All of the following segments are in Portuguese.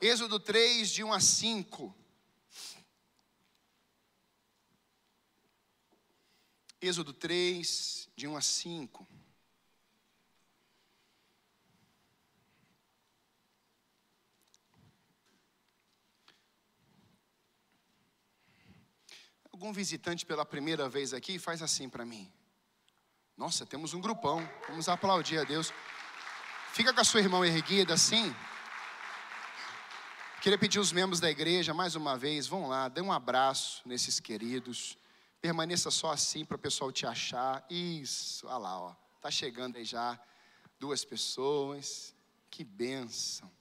Êxodo 3, de 1 a 5. Êxodo 3, de 1 a 5. Algum visitante pela primeira vez aqui faz assim para mim. Nossa, temos um grupão. Vamos aplaudir a Deus. Fica com a sua irmã erguida assim. Queria pedir os membros da igreja, mais uma vez, vão lá, dê um abraço nesses queridos. Permaneça só assim para o pessoal te achar. Isso, olha lá, ó. Tá chegando aí já duas pessoas. Que bênção.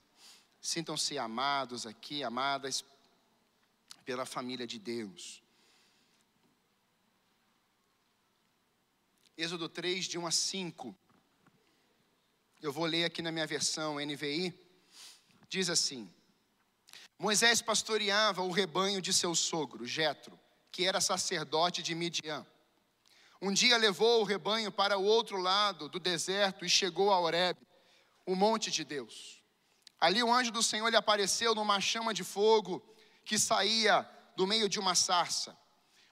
Sintam-se amados aqui, amadas pela família de Deus. Êxodo 3, de 1 a 5. Eu vou ler aqui na minha versão NVI. Diz assim: Moisés pastoreava o rebanho de seu sogro, Jetro, que era sacerdote de Midian. Um dia levou o rebanho para o outro lado do deserto e chegou a Horeb, o monte de Deus. Ali o anjo do Senhor lhe apareceu numa chama de fogo que saía do meio de uma sarça.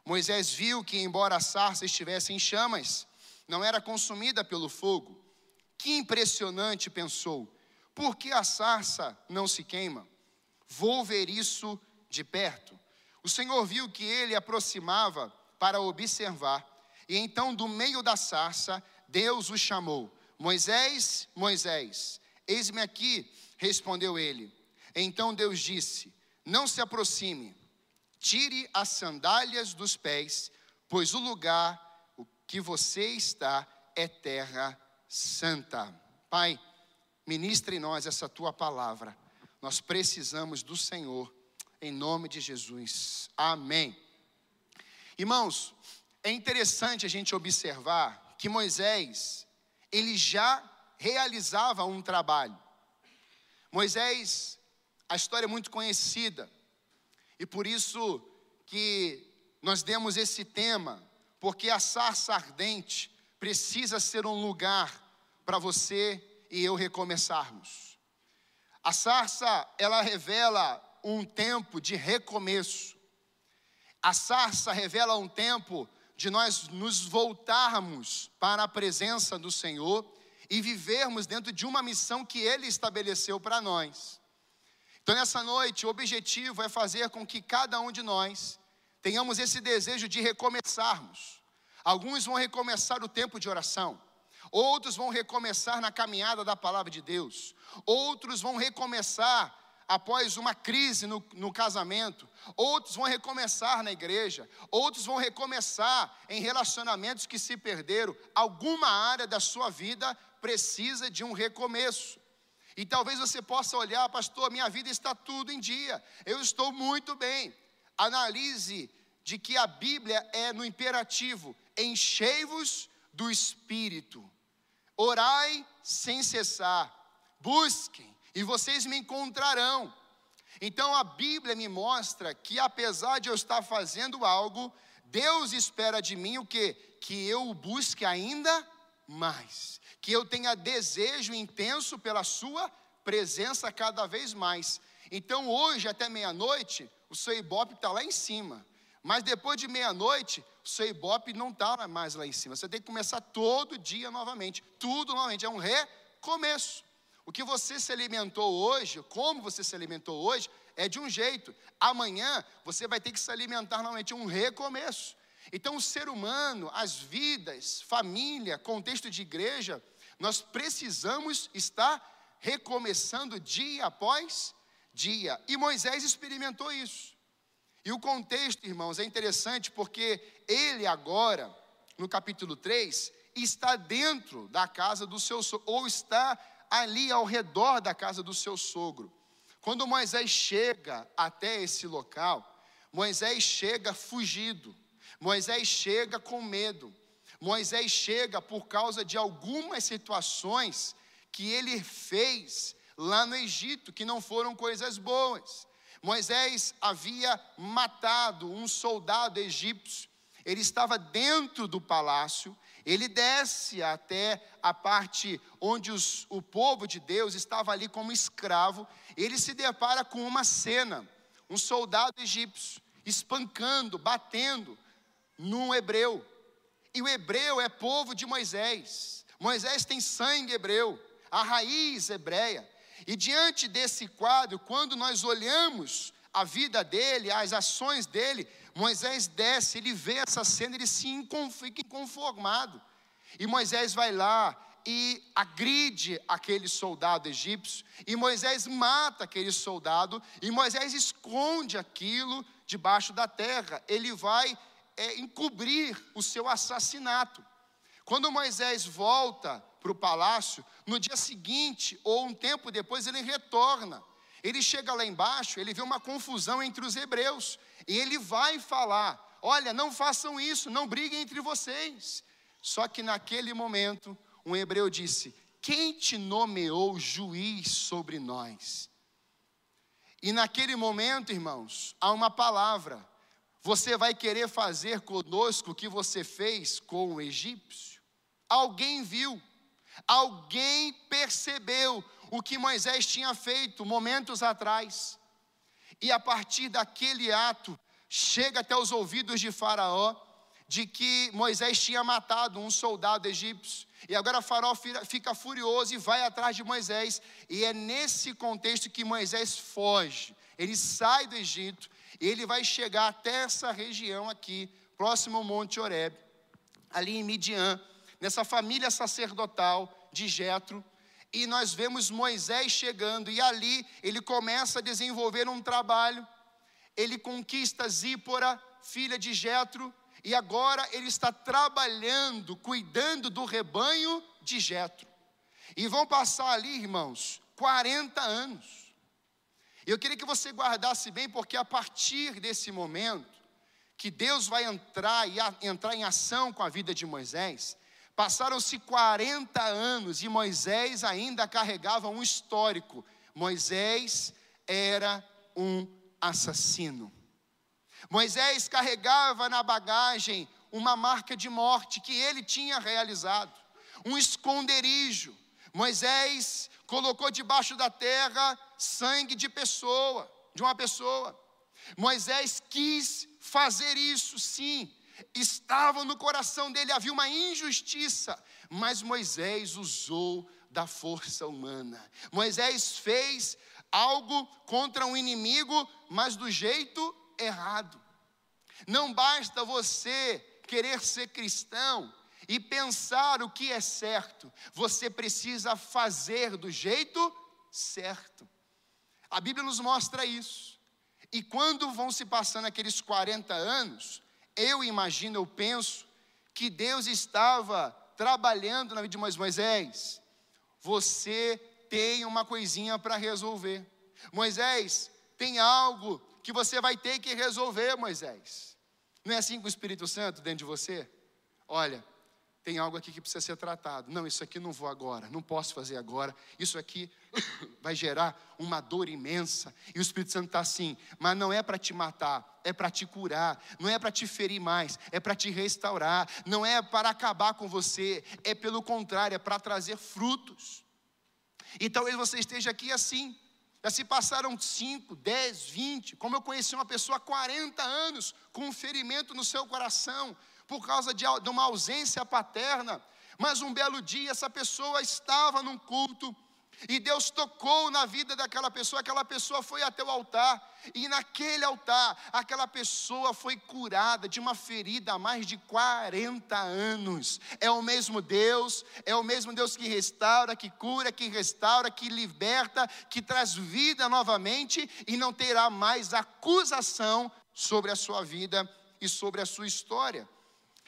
Moisés viu que, embora a sarça estivesse em chamas, não era consumida pelo fogo. Que impressionante, pensou. Por que a sarça não se queima? Vou ver isso de perto. O Senhor viu que ele aproximava para observar, e então, do meio da sarça, Deus o chamou: Moisés, Moisés, eis-me aqui, respondeu ele. Então Deus disse: Não se aproxime, tire as sandálias dos pés, pois o lugar que você está é terra santa. Pai, ministre em nós essa tua palavra nós precisamos do Senhor, em nome de Jesus. Amém. Irmãos, é interessante a gente observar que Moisés, ele já realizava um trabalho. Moisés, a história é muito conhecida, e por isso que nós demos esse tema, porque a sarça ardente precisa ser um lugar para você e eu recomeçarmos. A sarça, ela revela um tempo de recomeço. A sarça revela um tempo de nós nos voltarmos para a presença do Senhor e vivermos dentro de uma missão que Ele estabeleceu para nós. Então, nessa noite, o objetivo é fazer com que cada um de nós tenhamos esse desejo de recomeçarmos. Alguns vão recomeçar o tempo de oração, outros vão recomeçar na caminhada da palavra de Deus, outros vão recomeçar após uma crise no, no, casamento, outros vão recomeçar na igreja, outros vão recomeçar em relacionamentos que se perderam. Alguma área da sua vida precisa de um recomeço. E talvez você possa olhar, pastor, minha vida está tudo em dia, eu estou muito bem. Analise de que a Bíblia é no imperativo: enchei-vos do espírito, orai sem cessar busquem e vocês me encontrarão. Então a Bíblia me mostra que apesar de eu estar fazendo algo, Deus espera de mim o que? Que eu o busque ainda mais, que eu tenha desejo intenso pela sua presença cada vez mais. Então hoje até meia-noite, o seu ibope está lá em cima. Mas depois de meia-noite, o seu ibope não está mais lá em cima. Você tem que começar todo dia novamente. Tudo novamente. É um recomeço. O que você se alimentou hoje, como você se alimentou hoje, é de um jeito. Amanhã você vai ter que se alimentar novamente, um recomeço. Então, o ser humano, as vidas, família, contexto de igreja, nós precisamos estar recomeçando dia após dia. E Moisés experimentou isso. E o contexto, irmãos, é interessante porque ele agora, no capítulo 3, está dentro da casa do seu ou está ali ao redor da casa do seu sogro. Quando Moisés chega até esse local, Moisés chega fugido, Moisés chega com medo, Moisés chega por causa de algumas situações que ele fez lá no Egito, que não foram coisas boas. Moisés havia matado um soldado egípcio, ele estava dentro do palácio, ele desce até a parte onde os, o povo de Deus estava ali como escravo, ele se depara com uma cena, um soldado egípcio espancando, batendo num hebreu. E o hebreu é povo de Moisés. Moisés tem sangue hebreu, a raiz hebreia. E diante desse quadro, quando nós olhamos a vida dele, as ações dele, Moisés desce, ele vê essa cena, ele se fica inconformado. E Moisés vai lá e agride aquele soldado egípcio, e Moisés mata aquele soldado, e Moisés esconde aquilo debaixo da terra, ele vai é, encobrir o seu assassinato. Quando Moisés volta para o palácio, no dia seguinte, ou um tempo depois, ele retorna. Ele chega lá embaixo, ele vê uma confusão entre os hebreus, e ele vai falar: Olha, não façam isso, não briguem entre vocês. Só que naquele momento, um hebreu disse: Quem te nomeou juiz sobre nós? E naquele momento, irmãos, há uma palavra: Você vai querer fazer conosco o que você fez com o egípcio? Alguém viu, alguém percebeu o que Moisés tinha feito momentos atrás. E a partir daquele ato, chega até os ouvidos de Faraó de que Moisés tinha matado um soldado egípcio. E agora Faraó fica furioso e vai atrás de Moisés. E é nesse contexto que Moisés foge. Ele sai do Egito e ele vai chegar até essa região aqui, próximo ao Monte Horeb, ali em Midian, nessa família sacerdotal de Jetro. E nós vemos Moisés chegando e ali ele começa a desenvolver um trabalho. Ele conquista Zípora, filha de Jetro, e agora ele está trabalhando, cuidando do rebanho de Jetro. E vão passar ali, irmãos, 40 anos. Eu queria que você guardasse bem, porque a partir desse momento, que Deus vai entrar e a, entrar em ação com a vida de Moisés, passaram-se 40 anos e Moisés ainda carregava um histórico. Moisés era um assassino. Moisés carregava na bagagem uma marca de morte que ele tinha realizado, um esconderijo. Moisés colocou debaixo da terra sangue de pessoa, de uma pessoa. Moisés quis fazer isso, sim. Estava no coração dele, havia uma injustiça, mas Moisés usou da força humana. Moisés fez algo contra um inimigo, mas do jeito errado. Não basta você querer ser cristão e pensar o que é certo, você precisa fazer do jeito certo. A Bíblia nos mostra isso. E quando vão se passando aqueles 40 anos, eu imagino, eu penso, que Deus estava trabalhando na vida de Moisés. Você tem uma coisinha para resolver. Moisés, tem algo que você vai ter que resolver, Moisés. Não é assim com o Espírito Santo dentro de você? Olha, tem algo aqui que precisa ser tratado. Não, isso aqui não vou agora, não posso fazer agora. Isso aqui vai gerar uma dor imensa. E o Espírito Santo está assim, mas não é para te matar, é para te curar, não é para te ferir mais, é para te restaurar, não é para acabar com você, é pelo contrário, é para trazer frutos. E talvez você esteja aqui assim, já se passaram 5, 10, 20. Como eu conheci uma pessoa há 40 anos com um ferimento no seu coração por causa de, uma ausência paterna. Mas um belo dia essa pessoa estava num culto e Deus tocou na vida daquela pessoa, aquela pessoa foi até o altar, e naquele altar, aquela pessoa foi curada de uma ferida há mais de 40 anos. É o mesmo Deus, é o mesmo Deus que restaura, que cura, que restaura, que liberta, que traz vida novamente e não terá mais acusação sobre a sua vida e sobre a sua história.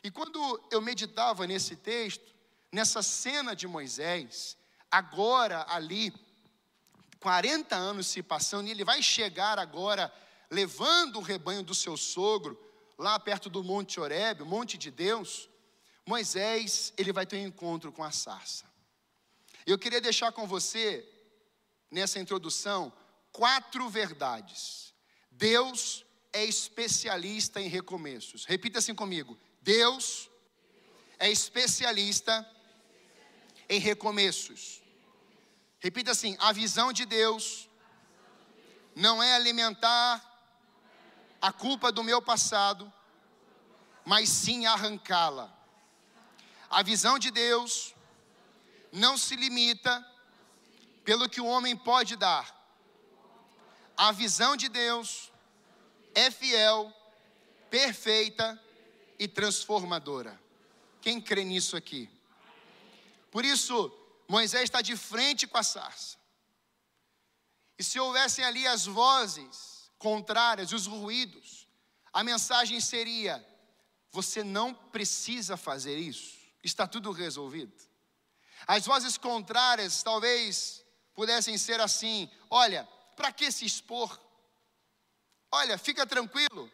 E quando eu meditava nesse texto, nessa cena de Moisés, agora ali, 40 anos se passando, e ele vai chegar agora levando o rebanho do seu sogro, lá perto do Monte Horebe, o Monte de Deus, Moisés, ele vai ter um encontro com a sarça. Eu queria deixar com você, nessa introdução, quatro verdades. Deus é especialista em recomeços. Repita assim comigo: Deus é especialista em recomeços. Repita assim: a visão de Deus não é alimentar a culpa do meu passado, mas sim arrancá-la. A visão de Deus não se limita pelo que o homem pode dar. A visão de Deus é fiel, perfeita e transformadora. Quem crê nisso aqui? Por isso, Moisés está de frente com a sarça. E se houvessem ali as vozes contrárias, os ruídos, a mensagem seria: você não precisa fazer isso, está tudo resolvido. As vozes contrárias talvez pudessem ser assim: olha, para que se expor? Olha, fica tranquilo,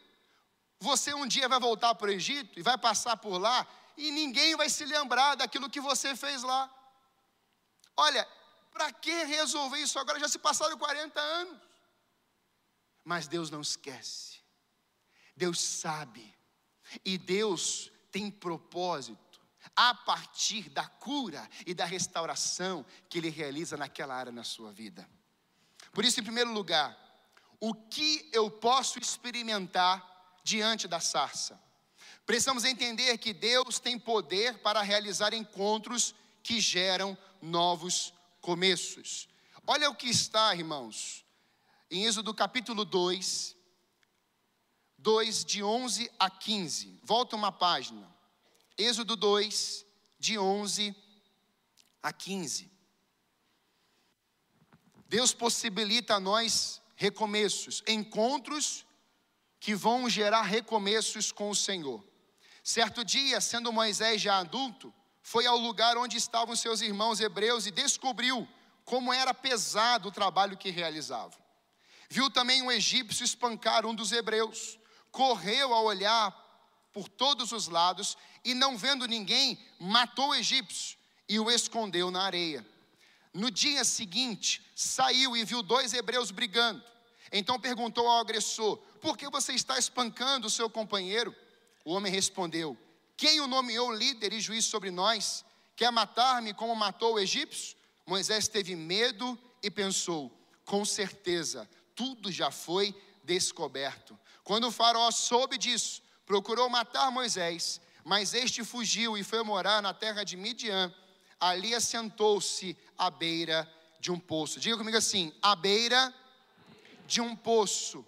você um dia vai voltar para o Egito e vai passar por lá e ninguém vai se lembrar daquilo que você fez lá. Olha, para que resolver isso agora? Já se passaram 40 anos. Mas Deus não esquece. Deus sabe. E Deus tem propósito a partir da cura e da restauração que Ele realiza naquela área na sua vida. Por isso, em primeiro lugar, o que eu posso experimentar diante da sarça? Precisamos entender que Deus tem poder para realizar encontros que geram novos começos. Olha o que está, irmãos, em Êxodo capítulo 2, 2 de 11 a 15. Volta uma página. Êxodo 2, de 11 a 15. Deus possibilita a nós recomeços, encontros que vão gerar recomeços com o Senhor. Certo dia, sendo Moisés já adulto, foi ao lugar onde estavam seus irmãos hebreus e descobriu como era pesado o trabalho que realizavam. Viu também um egípcio espancar um dos hebreus. Correu a olhar por todos os lados e, não vendo ninguém, matou o egípcio e o escondeu na areia. No dia seguinte, saiu e viu dois hebreus brigando. Então perguntou ao agressor: Por que você está espancando o seu companheiro? O homem respondeu: Quem o nomeou líder e juiz sobre nós? Quer matar-me como matou o egípcio? Moisés teve medo e pensou: Com certeza, tudo já foi descoberto. Quando o faraó soube disso, procurou matar Moisés, mas este fugiu e foi morar na terra de Midian. Ali assentou-se à beira de um poço. Diga comigo assim: à beira de um poço.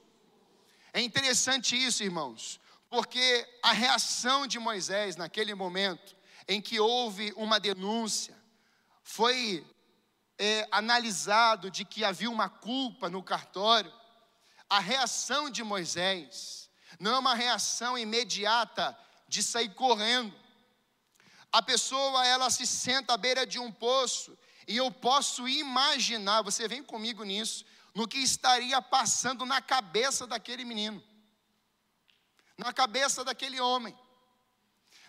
É interessante isso, irmãos, porque a reação de Moisés naquele momento em que houve uma denúncia, foi é, analisado de que havia uma culpa no cartório, a reação de Moisés não é uma reação imediata de sair correndo. A pessoa, ela se senta à beira de um poço, e eu posso imaginar, você vem comigo nisso, no que estaria passando na cabeça daquele menino na cabeça daquele homem.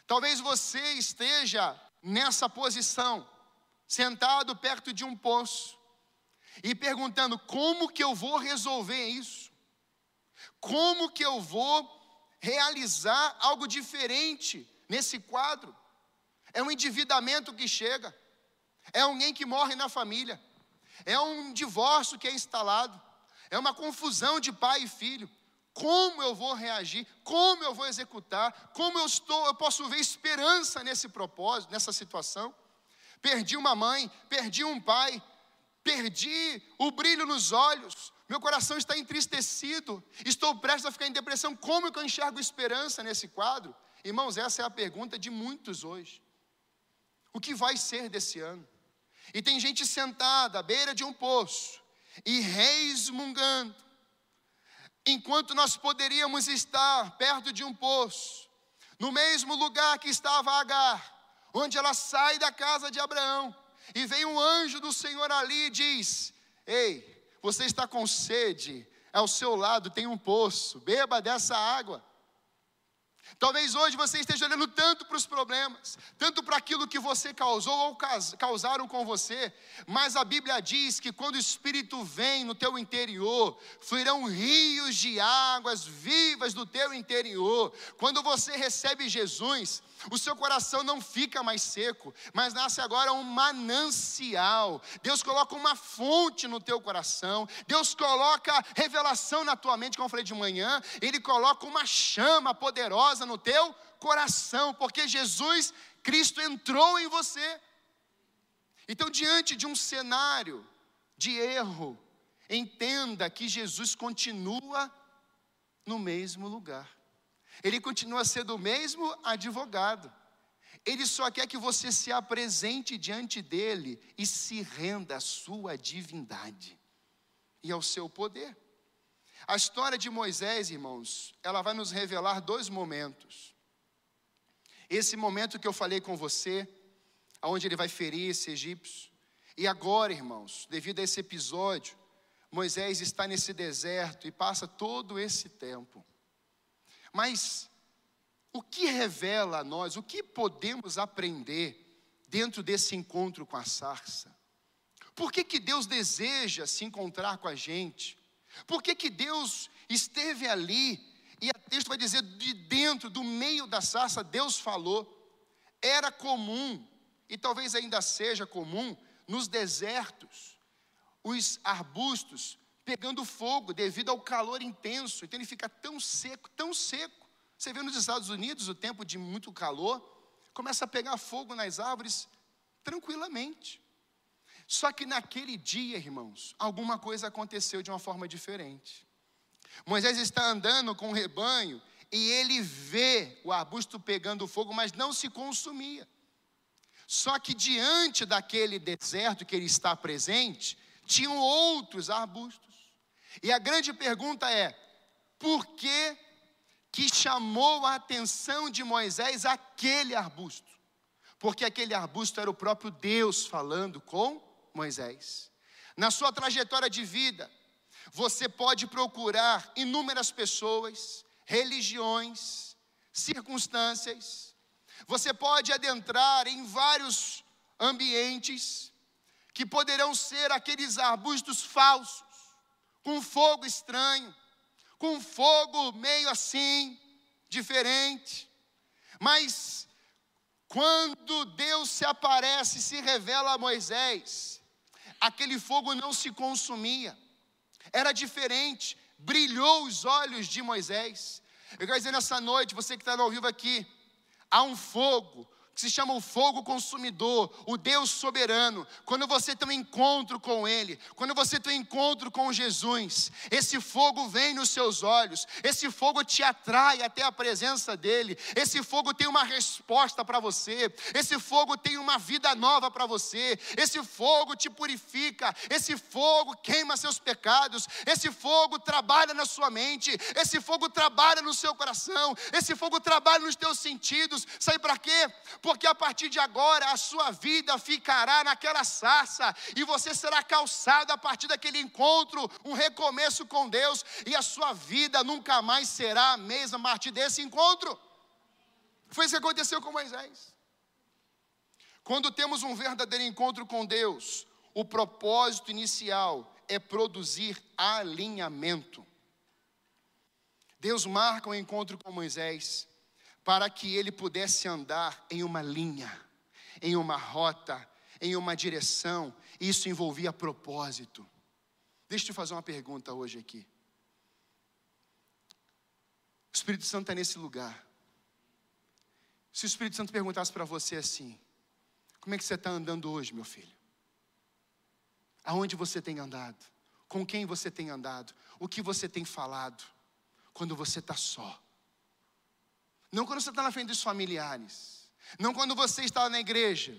Talvez você esteja nessa posição, sentado perto de um poço, e perguntando: como que eu vou resolver isso? Como que eu vou realizar algo diferente nesse quadro? É um endividamento que chega, é alguém que morre na família, é um divórcio que é instalado, é uma confusão de pai e filho. Como eu vou reagir? Como eu vou executar? Como eu estou, eu posso ver esperança nesse propósito, nessa situação? Perdi uma mãe, perdi um pai, perdi o brilho nos olhos, meu coração está entristecido, estou prestes a ficar em depressão. Como que eu enxergo esperança nesse quadro? Irmãos, essa é a pergunta de muitos hoje. O que vai ser desse ano? E tem gente sentada à beira de um poço e resmungando, enquanto nós poderíamos estar perto de um poço, no mesmo lugar que estava Agar, onde ela sai da casa de Abraão, e vem um anjo do Senhor ali e diz: Ei, você está com sede, ao seu lado tem um poço, beba dessa água. Talvez hoje você esteja olhando tanto para os problemas, tanto para aquilo que você causou ou causaram com você, mas a Bíblia diz que quando o Espírito vem no teu interior, fluirão rios de águas vivas do teu interior. Quando você recebe Jesus, o seu coração não fica mais seco, mas nasce agora um manancial. Deus coloca uma fonte no teu coração, Deus coloca revelação na tua mente, como eu falei de manhã, Ele coloca uma chama poderosa no teu coração, porque Jesus Cristo entrou em você. Então, diante de um cenário de erro, entenda que Jesus continua no mesmo lugar. Ele continua sendo o mesmo advogado. Ele só quer que você se apresente diante dele e se renda à sua divindade e ao seu poder. A história de Moisés, irmãos, ela vai nos revelar dois momentos. Esse momento que eu falei com você, aonde ele vai ferir esse egípcio. E agora, irmãos, devido a esse episódio, Moisés está nesse deserto e passa todo esse tempo. Mas o que revela a nós, o que podemos aprender dentro desse encontro com a sarça? Por que, que Deus deseja se encontrar com a gente? Por que, que Deus esteve ali? E o texto vai dizer, de dentro, do meio da sarça, Deus falou. Era comum, e talvez ainda seja comum, nos desertos, os arbustos pegando fogo devido ao calor intenso. Então ele fica tão seco, tão seco. Você vê nos Estados Unidos o tempo de muito calor, começa a pegar fogo nas árvores tranquilamente. Só que naquele dia, irmãos, alguma coisa aconteceu de uma forma diferente. Moisés está andando com o rebanho e ele vê o arbusto pegando fogo, mas não se consumia. Só que diante daquele deserto que ele está presente, tinham outros arbustos. E a grande pergunta é: por que que chamou a atenção de Moisés aquele arbusto? Porque aquele arbusto era o próprio Deus falando com Moisés. Na sua trajetória de vida, você pode procurar inúmeras pessoas, religiões, circunstâncias. Você pode adentrar em vários ambientes que poderão ser aqueles arbustos falsos com fogo estranho, com fogo meio assim, diferente. Mas quando Deus se aparece e se revela a Moisés, aquele fogo não se consumia, era diferente, brilhou os olhos de Moisés. Eu quero dizer nessa noite, você que está ao vivo aqui, há um fogo que se chama o fogo consumidor, o Deus soberano. Quando você tem um encontro com Ele, quando você tem um encontro com Jesus, esse fogo vem nos seus olhos, esse fogo te atrai até a presença dEle, esse fogo tem uma resposta para você, esse fogo tem uma vida nova para você, esse fogo te purifica, esse fogo queima seus pecados, esse fogo trabalha na sua mente, esse fogo trabalha no seu coração, esse fogo trabalha nos teus sentidos. Sabe para quê? Porque a partir de agora a sua vida ficará naquela sarça e você será calçado a partir daquele encontro, um recomeço com Deus, e a sua vida nunca mais será a mesma a partir desse encontro. Foi isso que aconteceu com Moisés. Quando temos um verdadeiro encontro com Deus, o propósito inicial é produzir alinhamento. Deus marca um encontro com Moisés para que ele pudesse andar em uma linha, em uma rota, em uma direção. Isso envolvia propósito. Deixa eu te fazer uma pergunta hoje aqui. O Espírito Santo está nesse lugar. Se o Espírito Santo perguntasse para você assim: Como é que você está andando hoje, meu filho? Aonde você tem andado? Com quem você tem andado? O que você tem falado? Quando você está só não quando você está na frente dos familiares. Não quando você está na igreja.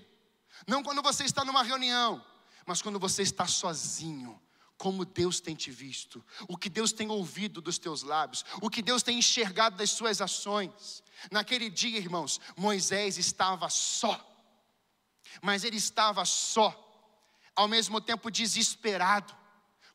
Não quando você está numa reunião. Mas quando você está sozinho. Como Deus tem te visto, o que Deus tem ouvido dos teus lábios, o que Deus tem enxergado das suas ações. Naquele dia, irmãos, Moisés estava só, mas ele estava só, ao mesmo tempo desesperado,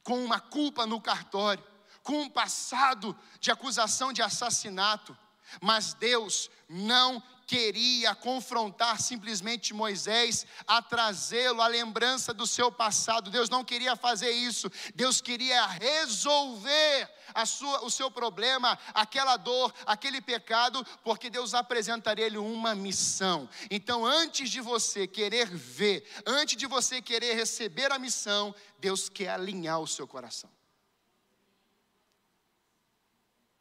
com uma culpa no cartório, com um passado de acusação de assassinato, Mas Deus não queria confrontar simplesmente Moisés a trazê-lo à lembrança do seu passado. Deus não queria fazer isso. Deus queria resolver sua, o seu problema, aquela dor, aquele pecado, porque Deus apresentaria ele uma missão. Então, antes de você querer ver, antes de você querer receber a missão, Deus quer alinhar o seu coração.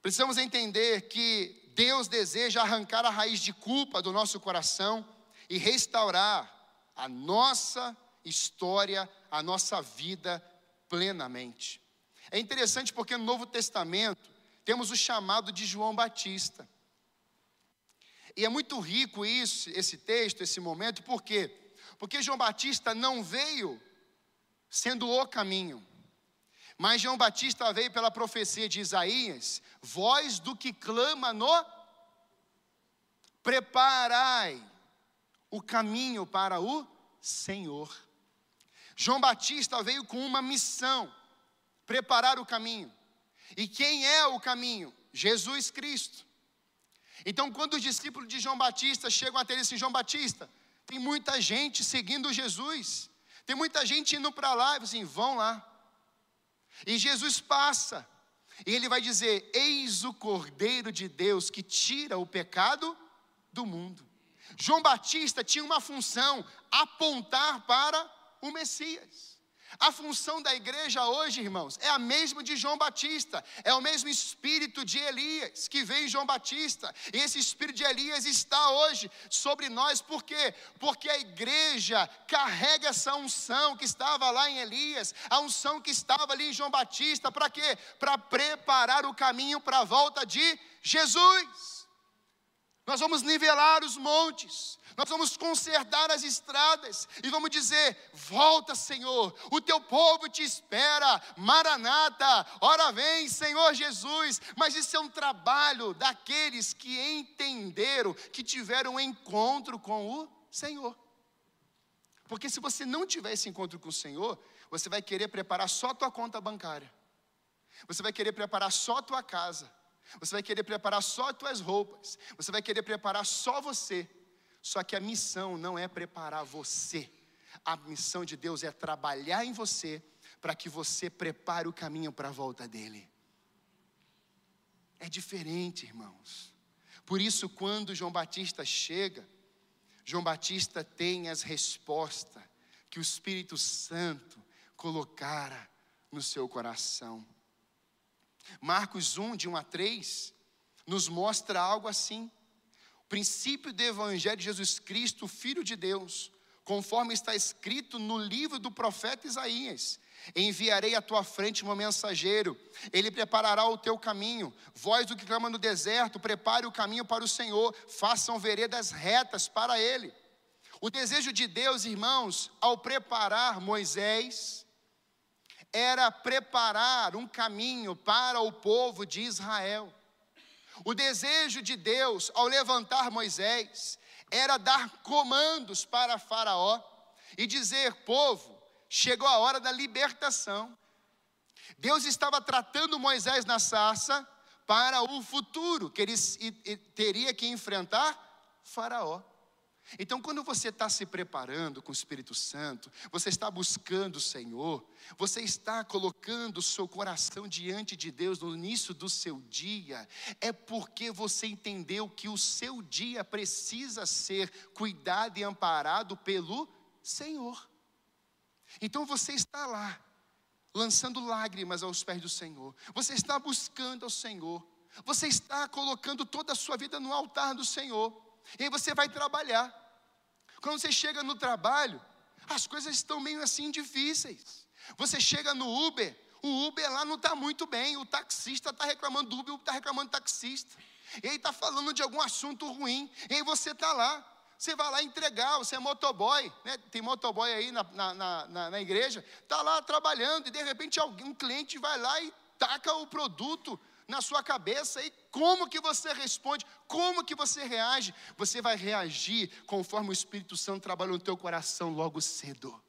Precisamos entender que Deus deseja arrancar a raiz de culpa do nosso coração e restaurar a nossa história, a nossa vida plenamente. É interessante porque no Novo Testamento temos o chamado de João Batista. E é muito rico isso, esse texto, esse momento, por quê? Porque João Batista não veio sendo o caminho. Mas João Batista veio pela profecia de Isaías, voz do que clama no preparai o caminho para o Senhor. João Batista veio com uma missão: preparar o caminho. E quem é o caminho? Jesus Cristo. Então, quando os discípulos de João Batista chegam até ele João Batista, tem muita gente seguindo Jesus, tem muita gente indo para lá, e assim, vão lá. E Jesus passa, e ele vai dizer: Eis o Cordeiro de Deus que tira o pecado do mundo. João Batista tinha uma função: apontar para o Messias. A função da igreja hoje, irmãos, é a mesma de João Batista, é o mesmo espírito de Elias que veio em João Batista, e esse espírito de Elias está hoje sobre nós, por quê? Porque a igreja carrega essa unção que estava lá em Elias, a unção que estava ali em João Batista, para quê? Para preparar o caminho para a volta de Jesus. Nós vamos nivelar os montes, nós vamos consertar as estradas e vamos dizer: Volta, Senhor, o teu povo te espera, Maranata, ora vem, Senhor Jesus. Mas isso é um trabalho daqueles que entenderam, que tiveram um encontro com o Senhor. Porque se você não tiver esse encontro com o Senhor, você vai querer preparar só a tua conta bancária, você vai querer preparar só a tua casa você vai querer preparar só as tuas roupas. Você vai querer preparar só você. Só que a missão não é preparar você. A missão de Deus é trabalhar em você para que você prepare o caminho para a volta dele. É diferente, irmãos. Por isso, quando João Batista chega, João Batista tem as respostas que o Espírito Santo colocara no seu coração. Marcos 1, de 1 a 3, nos mostra algo assim. O princípio do Evangelho de Jesus Cristo, Filho de Deus, conforme está escrito no livro do profeta Isaías. Enviarei à tua frente um mensageiro, ele preparará o teu caminho. Voz do que clama no deserto, prepare o caminho para o Senhor, façam veredas retas para ele. O desejo de Deus, irmãos, ao preparar Moisés, era preparar um caminho para o povo de Israel. O desejo de Deus ao levantar Moisés era dar comandos para Faraó e dizer: povo, chegou a hora da libertação. Deus estava tratando Moisés na sarça para o futuro, que ele teria que enfrentar Faraó. Então, quando você está se preparando com o Espírito Santo, você está buscando o Senhor, você está colocando o seu coração diante de Deus no início do seu dia, é porque você entendeu que o seu dia precisa ser cuidado e amparado pelo Senhor. Então, você está lá, lançando lágrimas aos pés do Senhor, você está buscando ao Senhor, você está colocando toda a sua vida no altar do Senhor. E aí você vai trabalhar. Quando você chega no trabalho, as coisas estão meio assim difíceis. Você chega no Uber, o Uber lá não está muito bem, o taxista está reclamando do Uber, o está reclamando do taxista. E aí está falando de algum assunto ruim, e aí você está lá. Você vai lá entregar, você é motoboy, né? tem motoboy aí na, na, na, na igreja, está lá trabalhando, e de repente alguém, um cliente vai lá e taca o produto na sua cabeça e como que você responde, como que você reage? Você vai reagir conforme o Espírito Santo trabalha no teu coração logo cedo.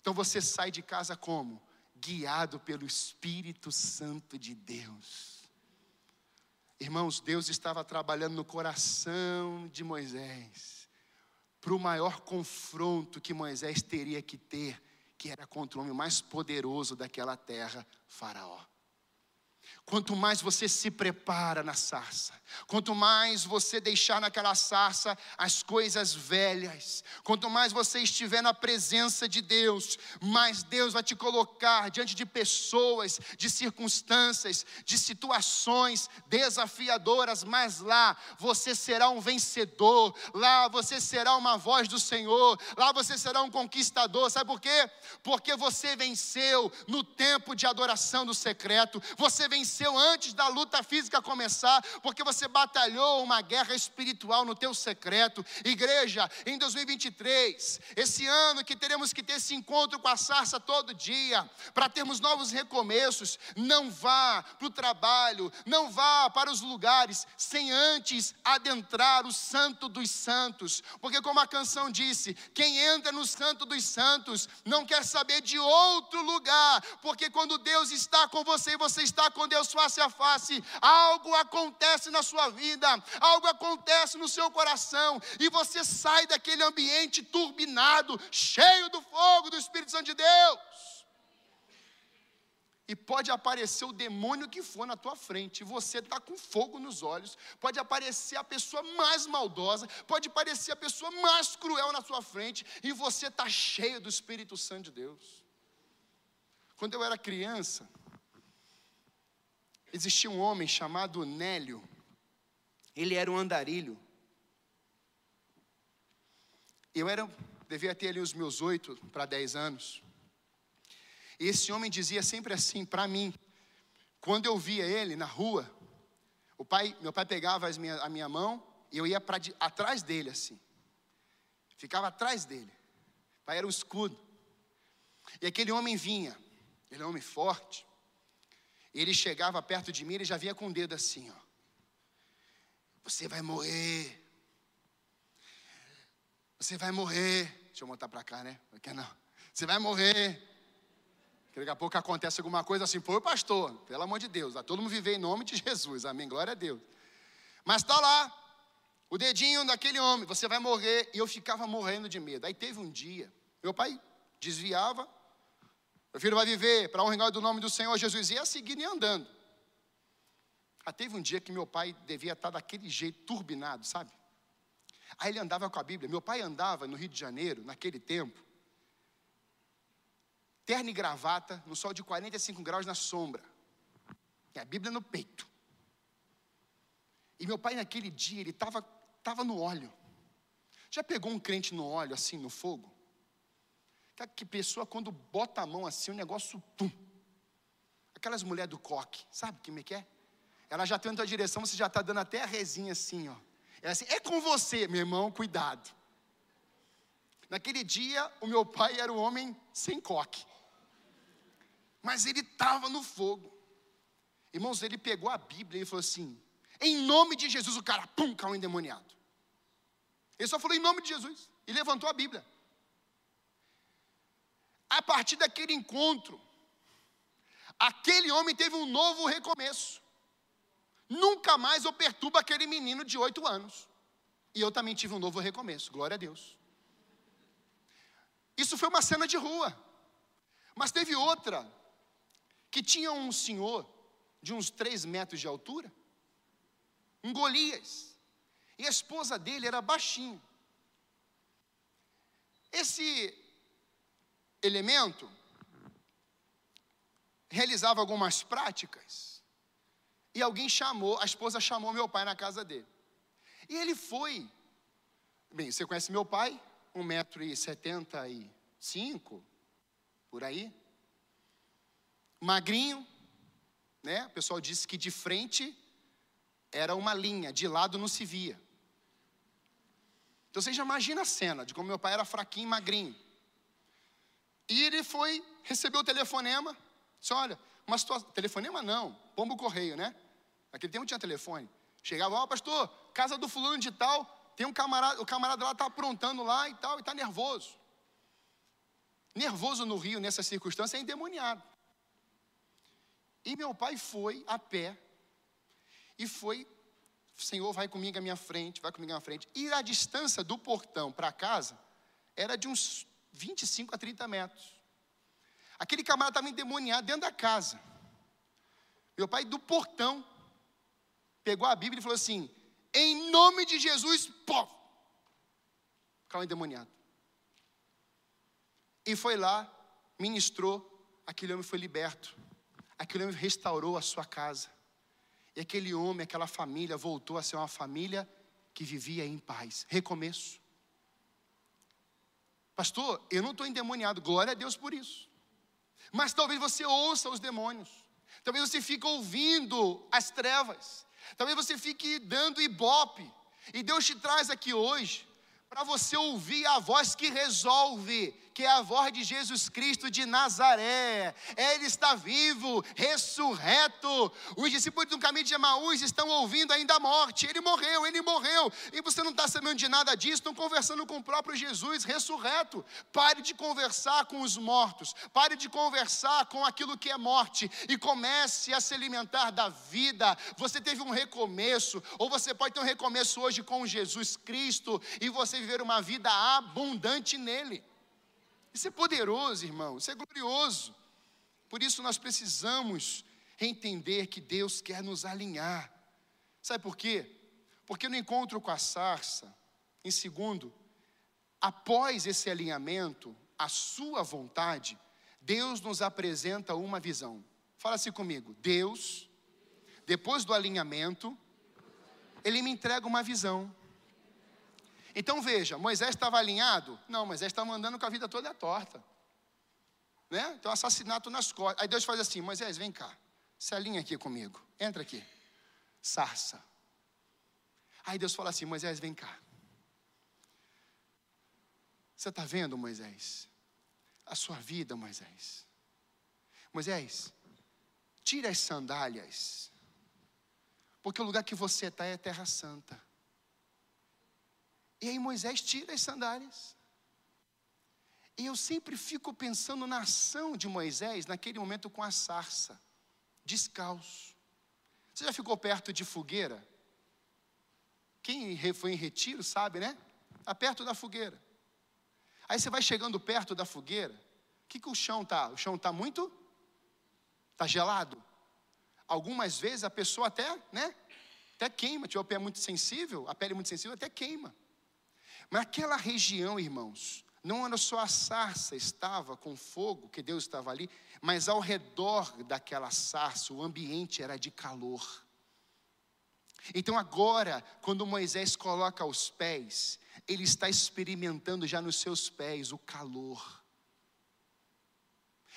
Então você sai de casa como? Guiado pelo Espírito Santo de Deus. Irmãos, Deus estava trabalhando no coração de Moisés para o maior confronto que Moisés teria que ter, que era contra o homem mais poderoso daquela terra, Faraó. Quanto mais você se prepara na sarça, quanto mais você deixar naquela sarça as coisas velhas, quanto mais você estiver na presença de Deus, mais Deus vai te colocar diante de pessoas, de circunstâncias, de situações desafiadoras, mas lá você será um vencedor, lá você será uma voz do Senhor, lá você será um conquistador. Sabe por quê? Porque você venceu no tempo de adoração do secreto, você venceu venceu antes da luta física começar, porque você batalhou uma guerra espiritual no teu secreto. Igreja, em 2023, esse ano que teremos que ter esse encontro com a sarça todo dia, para termos novos recomeços, não vá para o trabalho, não vá para os lugares sem antes adentrar o santo dos santos, porque como a canção disse, quem entra no santo dos santos não quer saber de outro lugar, porque quando Deus está com você e você está com Deus, Deus face a face, algo acontece na sua vida, algo acontece no seu coração, e você sai daquele ambiente turbinado, cheio do fogo do Espírito Santo de Deus. E pode aparecer o demônio que for na tua frente, e você está com fogo nos olhos. Pode aparecer a pessoa mais maldosa, pode aparecer a pessoa mais cruel na sua frente, e você está cheio do Espírito Santo de Deus. Quando eu era criança, Existia um homem chamado Nélio. Ele era um andarilho. Eu era, devia ter ali os meus oito para dez anos. E esse homem dizia sempre assim para mim, quando eu via ele na rua, o pai, meu pai pegava minha, a minha mão e eu ia para atrás dele assim. Ficava atrás dele. O pai era um escudo. E aquele homem vinha. Ele é um homem forte. Ele chegava perto de mim, ele já vinha com o dedo assim, ó. Você vai morrer. Você vai morrer. Deixa eu montar para cá, né? Porque não. Você vai morrer. Daqui a pouco acontece alguma coisa assim, pô, pastor, pelo amor de Deus, a todo mundo viver em nome de Jesus, amém, glória a Deus. Mas está lá, o dedinho daquele homem, você vai morrer, e eu ficava morrendo de medo. Aí teve um dia, meu pai desviava, meu filho vai viver para honrar do nome do Senhor Jesus. E ia seguindo e andando. Aí teve um dia que meu pai devia estar daquele jeito, turbinado, sabe? Aí ele andava com a Bíblia. Meu pai andava no Rio de Janeiro, naquele tempo, terno e gravata, no sol de 45 graus na sombra. E a Bíblia no peito. E meu pai naquele dia, ele estava tava no óleo. Já pegou um crente no óleo, assim, no fogo? Que pessoa, quando bota a mão assim, o negócio, pum. Aquelas mulheres do coque, sabe como é que é? Ela já tem a tua direção, você já está dando até a resinha assim, ó. Ela assim, é com você, meu irmão, cuidado. Naquele dia, o meu pai era um homem sem coque. Mas ele estava no fogo. Irmãos, ele pegou a Bíblia e falou assim: em nome de Jesus, o cara, pum, caiu endemoniado. Ele só falou em nome de Jesus e levantou a Bíblia. A partir daquele encontro, aquele homem teve um novo recomeço. Nunca mais eu perturbo aquele menino de oito anos. E eu também tive um novo recomeço, glória a Deus. Isso foi uma cena de rua. Mas teve outra, que tinha um senhor de uns três metros de altura, um Golias, e a esposa dele era baixinho. Esse elemento realizava algumas práticas e alguém chamou, a esposa chamou meu pai na casa dele. E ele foi. Bem, você conhece meu pai? 1,75m, por aí. Magrinho, né? O pessoal disse que de frente era uma linha, de lado não se via. Então você já imagina a cena de como meu pai era fraquinho, magrinho. E ele foi, recebeu o telefonema, disse, olha, uma situação, telefonema não, pombo correio, né? Naquele tempo tinha telefone. Chegava, ó, oh, pastor, casa do fulano de tal, tem um camarada, o camarada lá está aprontando lá e tal, e está nervoso. Nervoso no Rio, nessa circunstância, é endemoniado. E meu pai foi a pé, E foi, Senhor, vai comigo à minha frente, vai comigo à minha frente. E a distância do portão para casa era de uns 25 a 30 metros. Aquele camarada estava endemoniado dentro da casa. Meu pai, do portão, pegou a Bíblia e falou assim: em nome de Jesus, pô! Ficava endemoniado. E foi lá, ministrou, aquele homem foi liberto. Aquele homem restaurou a sua casa. E aquele homem, aquela família voltou a ser uma família que vivia em paz. Recomeço. Pastor, eu não estou endemoniado, glória a Deus por isso. Mas talvez você ouça os demônios. Talvez você fique ouvindo as trevas. Talvez você fique dando ibope. E Deus te traz aqui hoje para você ouvir a voz que resolve que é a voz de Jesus Cristo de Nazaré. Ele está vivo, ressurreto. Os discípulos do caminho de Emaús estão ouvindo ainda a morte. Ele morreu, ele morreu. E você não está sabendo de nada disso, estão conversando com o próprio Jesus ressurreto. Pare de conversar com os mortos. Pare de conversar com aquilo que é morte. E comece a se alimentar da vida. Você teve um recomeço, ou você pode ter um recomeço hoje com Jesus Cristo e você viver uma vida abundante nele. Isso é poderoso, irmão, isso é glorioso. Por isso nós precisamos entender que Deus quer nos alinhar. Sabe por quê? Porque no encontro com a sarça, em segundo, após esse alinhamento, a sua vontade, Deus nos apresenta uma visão. Fala assim comigo. Deus, depois do alinhamento, ele me entrega uma visão. Então veja, Moisés estava alinhado? Não, Moisés estava andando com a vida toda torta. Né? Então, assassinato nas costas. Aí Deus faz assim: Moisés, vem cá, se alinha aqui comigo, entra aqui, sarça. Aí Deus fala assim: Moisés, vem cá. Você está vendo, Moisés? A sua vida, Moisés. Moisés, tira as sandálias, porque o lugar que você está é terra santa. E aí Moisés tira as sandálias. E eu sempre fico pensando na ação de Moisés naquele momento com a sarça, descalço. Você já ficou perto de fogueira? Quem foi em retiro sabe, né? Está perto da fogueira. Aí você vai chegando perto da fogueira, o que, que o chão tá? O chão está muito? Está gelado. Algumas vezes a pessoa até, né? Até queima. Tiver o pé muito sensível, a pele muito sensível, até queima. Mas aquela região, irmãos, não era só a sarça estava com fogo, que Deus estava ali, mas ao redor daquela sarça, o ambiente era de calor. Então agora, quando Moisés coloca os pés, ele está experimentando já nos seus pés o calor.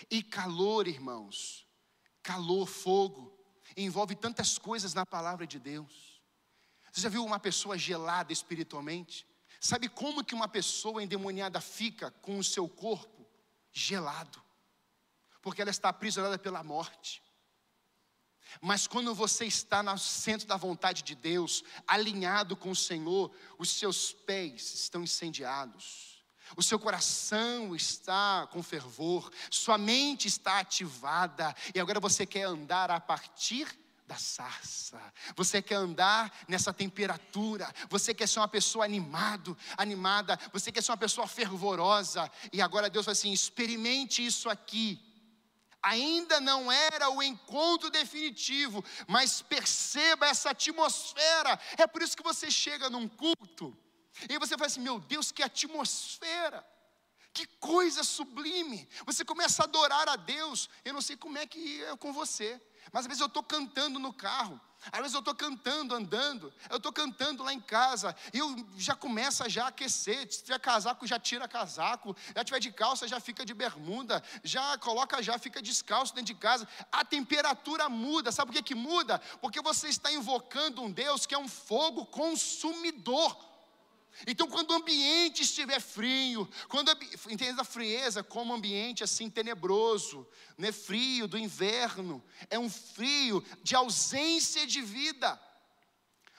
E calor, irmãos, calor, fogo, envolve tantas coisas na palavra de Deus. Você já viu uma pessoa gelada espiritualmente? Sabe como que uma pessoa endemoniada fica com o seu corpo gelado? Porque ela está aprisionada pela morte. Mas quando você está no centro da vontade de Deus, alinhado com o Senhor, os seus pés estão incendiados, o seu coração está com fervor, sua mente está ativada, e agora você quer andar a partir da sarça. Você quer andar nessa temperatura. Você quer ser uma pessoa animado, animada. Você quer ser uma pessoa fervorosa. E agora Deus vai assim: experimente isso aqui. Ainda não era o encontro definitivo, mas perceba essa atmosfera. É por isso que você chega num culto e você fala assim: meu Deus, que atmosfera! Que coisa sublime! Você começa a adorar a Deus. Eu não sei como é que é com você. Mas às vezes eu estou cantando no carro, às vezes eu estou cantando, andando, eu estou cantando lá em casa, e eu já começa já a aquecer, se tiver casaco, já tira casaco, já tiver de calça, já fica de bermuda, já coloca já, fica descalço dentro de casa. A temperatura muda, sabe por que, que muda? Porque você está invocando um Deus que é um fogo consumidor. Então, quando o ambiente estiver frio, quando entenda a frieza como ambiente assim tenebroso, não é frio do inverno, é um frio de ausência de vida.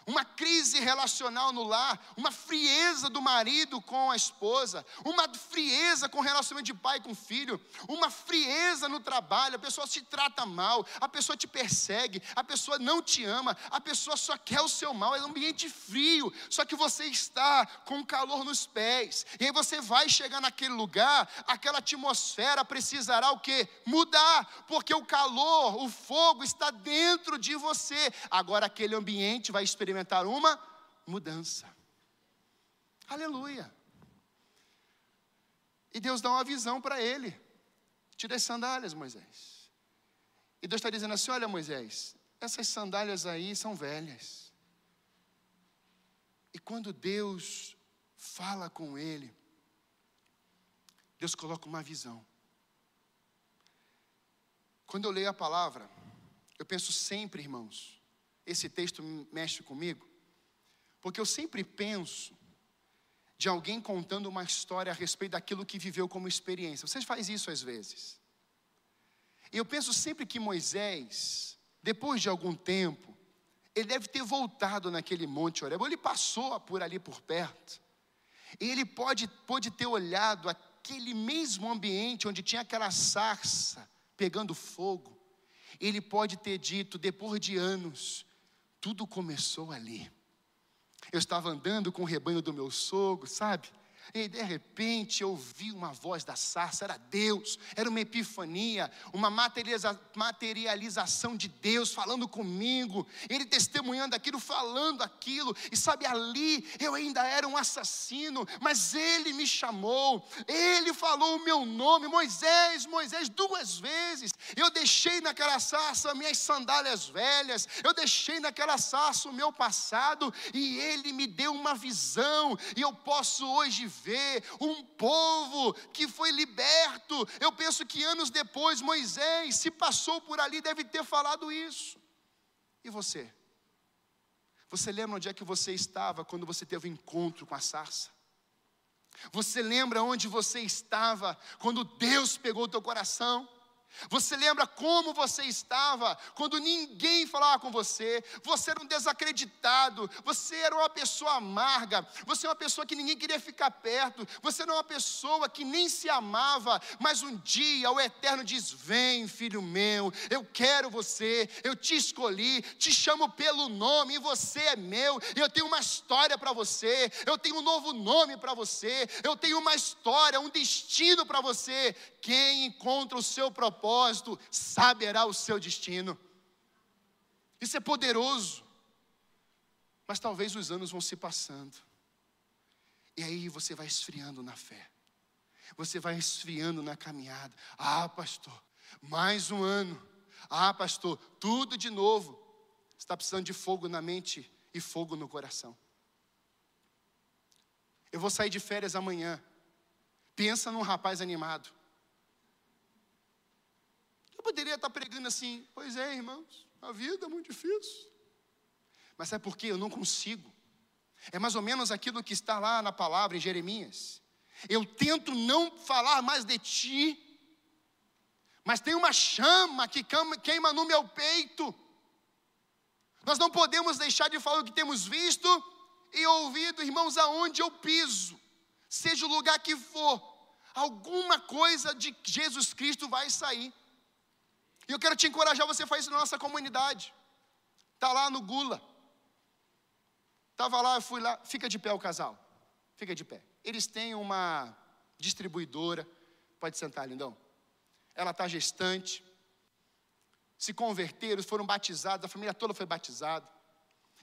Uma crise relacional no lar, uma frieza do marido com a esposa, uma frieza com o relacionamento de pai com filho, uma frieza no trabalho, a pessoa te trata mal, a pessoa te persegue, a pessoa não te ama, a pessoa só quer o seu mal, é um ambiente frio, só que você está com calor nos pés, e aí você vai chegar naquele lugar, aquela atmosfera precisará o que? Mudar, porque o calor, o fogo está dentro de você, agora aquele ambiente vai experimentar experimentar uma mudança. Aleluia. E Deus dá uma visão para ele. Tira as sandálias, Moisés. E Deus está dizendo assim: olha, Moisés, essas sandálias aí são velhas. E quando Deus fala com ele, Deus coloca uma visão. Quando eu leio a palavra, eu penso sempre, irmãos, esse texto mexe comigo, porque eu sempre penso de alguém contando uma história a respeito daquilo que viveu como experiência. Você faz isso às vezes. Eu penso sempre que Moisés, depois de algum tempo, ele deve ter voltado naquele monte Horeb, ele passou por ali por perto. E ele pode, pode ter olhado aquele mesmo ambiente onde tinha aquela sarça pegando fogo. Ele pode ter dito, depois de anos, tudo começou ali. Eu estava andando com o rebanho do meu sogro, sabe? E de repente eu ouvi uma voz da sarça, era Deus, era uma epifania, uma materializa, materialização de Deus falando comigo, Ele testemunhando aquilo, falando aquilo, e sabe, ali eu ainda era um assassino, mas Ele me chamou, Ele falou o meu nome, Moisés, Moisés, duas vezes. Eu deixei naquela sarça minhas sandálias velhas, eu deixei naquela sarça o meu passado, e Ele me deu uma visão, e eu posso hoje ver um povo que foi liberto. Eu penso que anos depois Moisés, se passou por ali, deve ter falado isso. E você? Você lembra onde é que você estava quando você teve o um encontro com a sarça? Você lembra onde você estava quando Deus pegou o teu coração? Você lembra como você estava quando ninguém falava com você? Você era um desacreditado, você era uma pessoa amarga, você é uma pessoa que ninguém queria ficar perto, você era uma pessoa que nem se amava, mas um dia o Eterno diz: Vem, filho meu, eu quero você, eu te escolhi, te chamo pelo nome, e você é meu, eu tenho uma história para você, eu tenho um novo nome para você, eu tenho uma história, um destino para você. Quem encontra o seu propósito saberá o seu destino. Isso é poderoso. Mas talvez os anos vão se passando. E aí você vai esfriando na fé. Você vai esfriando na caminhada. Ah, pastor, mais um ano. Ah, pastor, tudo de novo. Você está precisando de fogo na mente e fogo no coração. Eu vou sair de férias amanhã. Pensa num rapaz animado. Eu poderia estar pregando assim, pois é, irmãos, a vida é muito difícil. Mas é porque eu não consigo. É mais ou menos aquilo que está lá na palavra em Jeremias. Eu tento não falar mais de ti, mas tem uma chama que queima no meu peito. Nós não podemos deixar de falar o que temos visto e ouvido, irmãos, aonde eu piso, seja o lugar que for, alguma coisa de Jesus Cristo vai sair. E eu quero te encorajar você a fazer isso na nossa comunidade. Está lá no Gula. Estava lá, eu fui lá. Fica de pé o casal. Fica de pé. Eles têm uma distribuidora. Pode sentar, lindão. Ela está gestante. Se converteram, foram batizados. A família toda foi batizada.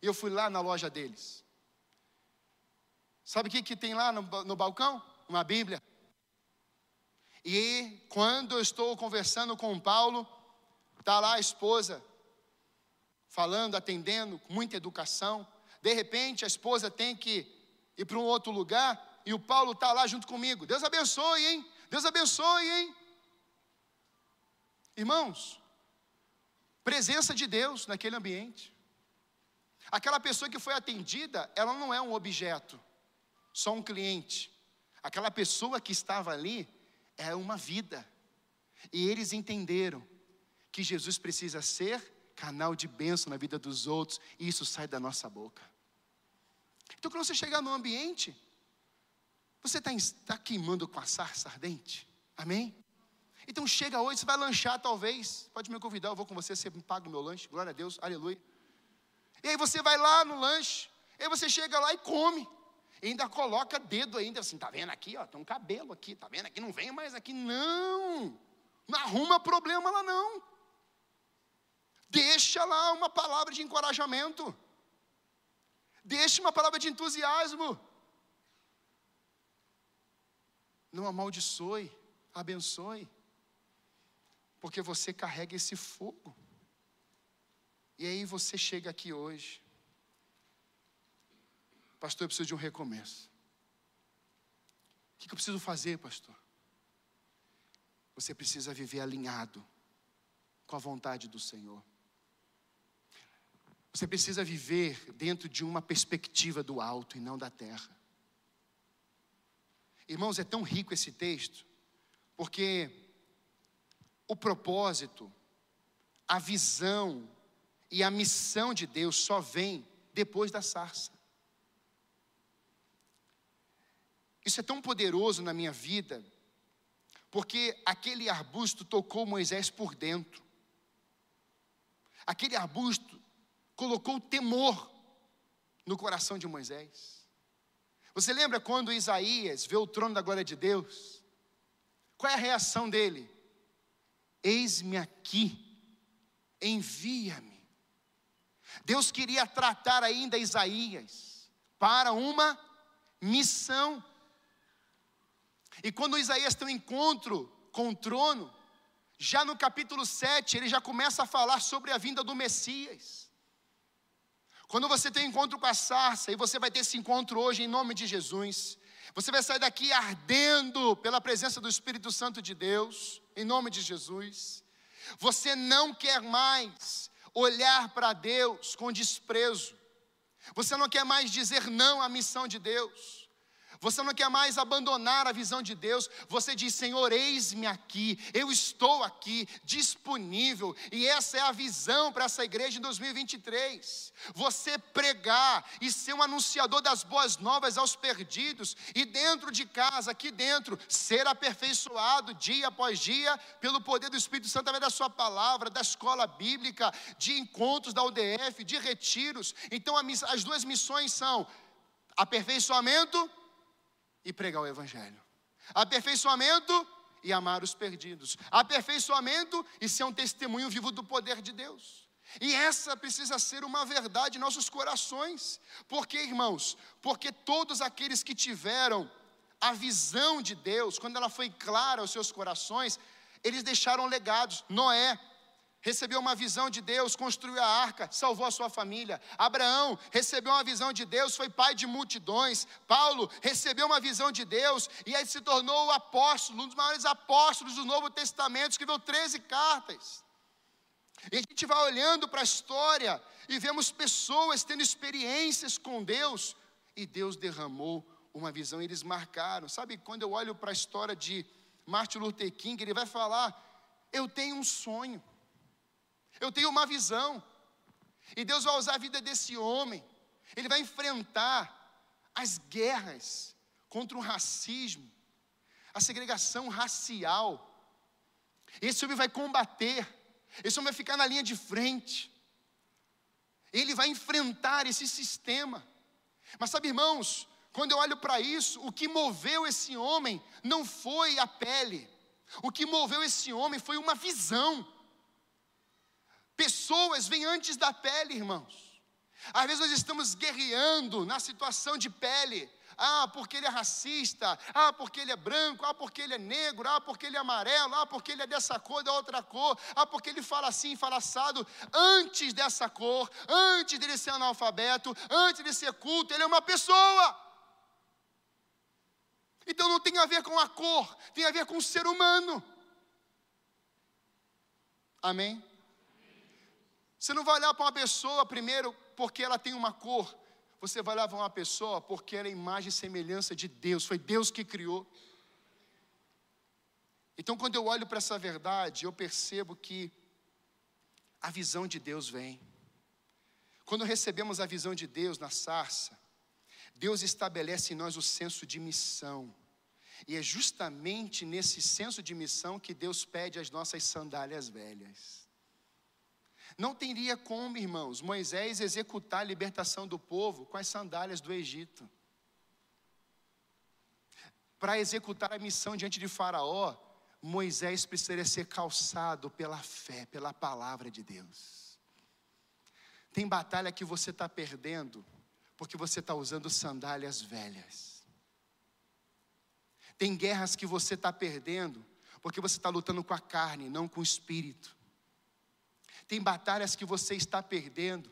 E eu fui lá na loja deles. Sabe o que, que tem lá no, no balcão? Uma Bíblia. E quando eu estou conversando com Paulo, Está lá a esposa falando, atendendo, com muita educação. De repente a esposa tem que ir para um outro lugar e o Paulo está lá junto comigo. Deus abençoe, hein? Deus abençoe, hein? Irmãos, presença de Deus naquele ambiente. Aquela pessoa que foi atendida, ela não é um objeto, só um cliente. Aquela pessoa que estava ali é uma vida. E eles entenderam que Jesus precisa ser canal de bênção na vida dos outros, e isso sai da nossa boca. Então, quando você chegar no ambiente, você está tá queimando com a sarça ardente? Amém? Então chega hoje, você vai lanchar talvez. Pode me convidar, eu vou com você, você me paga o meu lanche. Glória a Deus, aleluia. E aí você vai lá no lanche, e aí você chega lá e come. E ainda coloca dedo ainda assim, tá vendo aqui, ó, tem um cabelo aqui, tá vendo aqui, não vem mais aqui. Não! Não arruma problema lá não. Deixa lá uma palavra de encorajamento. Deixa uma palavra de entusiasmo. Não amaldiçoe, abençoe. Porque você carrega esse fogo. E aí você chega aqui hoje. Pastor, eu preciso de um recomeço. O que eu preciso fazer, pastor? Você precisa viver alinhado com a vontade do Senhor. Você precisa viver dentro de uma perspectiva do alto e não da terra. Irmãos, é tão rico esse texto, porque o propósito, a visão e a missão de Deus só vem depois da sarça. Isso é tão poderoso na minha vida, porque aquele arbusto tocou Moisés por dentro. Aquele arbusto colocou temor no coração de Moisés. Você lembra quando Isaías vê o trono da glória de Deus? Qual é a reação dele? Eis-me aqui, envia-me. Deus queria tratar ainda Isaías para uma missão. E quando Isaías tem um encontro com o trono, já no capítulo 7, ele já começa a falar sobre a vinda do Messias. Quando você tem encontro com a sarça, e você vai ter esse encontro hoje em nome de Jesus, você vai sair daqui ardendo pela presença do Espírito Santo de Deus, em nome de Jesus. Você não quer mais olhar para Deus com desprezo. Você não quer mais dizer não à missão de Deus. Você não quer mais abandonar a visão de Deus. Você diz: Senhor, eis-me aqui. Eu estou aqui, disponível. E essa é a visão para essa igreja em 2023. Você pregar e ser um anunciador das boas novas aos perdidos. E dentro de casa, aqui dentro, ser aperfeiçoado dia após dia pelo poder do Espírito Santo através da Sua palavra, da escola bíblica, de encontros da UDF, de retiros. Então, as duas missões são aperfeiçoamento e pregar o Evangelho. Aperfeiçoamento e amar os perdidos. Aperfeiçoamento e ser um testemunho vivo do poder de Deus. E essa precisa ser uma verdade em nossos corações. Por quê, irmãos? Porque todos aqueles que tiveram a visão de Deus, quando ela foi clara aos seus corações, eles deixaram legados. Noé recebeu uma visão de Deus, construiu a arca, salvou a sua família. Abraão recebeu uma visão de Deus, foi pai de multidões. Paulo recebeu uma visão de Deus e aí se tornou o apóstolo, um dos maiores apóstolos do Novo Testamento, escreveu 13 cartas. E a gente vai olhando para a história e vemos pessoas tendo experiências com Deus e Deus derramou uma visão eles marcaram. Sabe, quando eu olho para a história de Martin Luther King, ele vai falar: Eu tenho um sonho. Eu tenho uma visão. E Deus vai usar a vida desse homem. Ele vai enfrentar as guerras contra o racismo, a segregação racial. Esse homem vai combater. Esse homem vai ficar na linha de frente. Ele vai enfrentar esse sistema. Mas sabe, irmãos, quando eu olho para isso, o que moveu esse homem não foi a pele. O que moveu esse homem foi uma visão. Pessoas vêm antes da pele, irmãos. Às vezes nós estamos guerreando na situação de pele. Ah, porque ele é racista. Ah, porque ele é branco. Ah, porque ele é negro. Ah, porque ele é amarelo. Ah, porque ele é dessa cor, da outra cor. Ah, porque ele fala assim, fala assado. Antes dessa cor, antes dele ser analfabeto, antes de ser culto, ele é uma pessoa. Então não tem a ver com a cor, tem a ver com o ser humano. Amém? Você não vai olhar para uma pessoa primeiro porque ela tem uma cor. Você vai olhar para uma pessoa porque ela é imagem e semelhança de Deus. Foi Deus que criou. Então, quando eu olho para essa verdade, eu percebo que a visão de Deus vem. Quando recebemos a visão de Deus na sarça, Deus estabelece em nós o senso de missão. E é justamente nesse senso de missão que Deus pede as nossas sandálias velhas. Não teria como, irmãos, Moisés executar a libertação do povo com as sandálias do Egito. Para executar a missão diante de Faraó, Moisés precisaria ser calçado pela fé, pela palavra de Deus. Tem batalha que você está perdendo, porque você está usando sandálias velhas. Tem guerras que você está perdendo, porque você está lutando com a carne, não com o espírito. Tem batalhas que você está perdendo,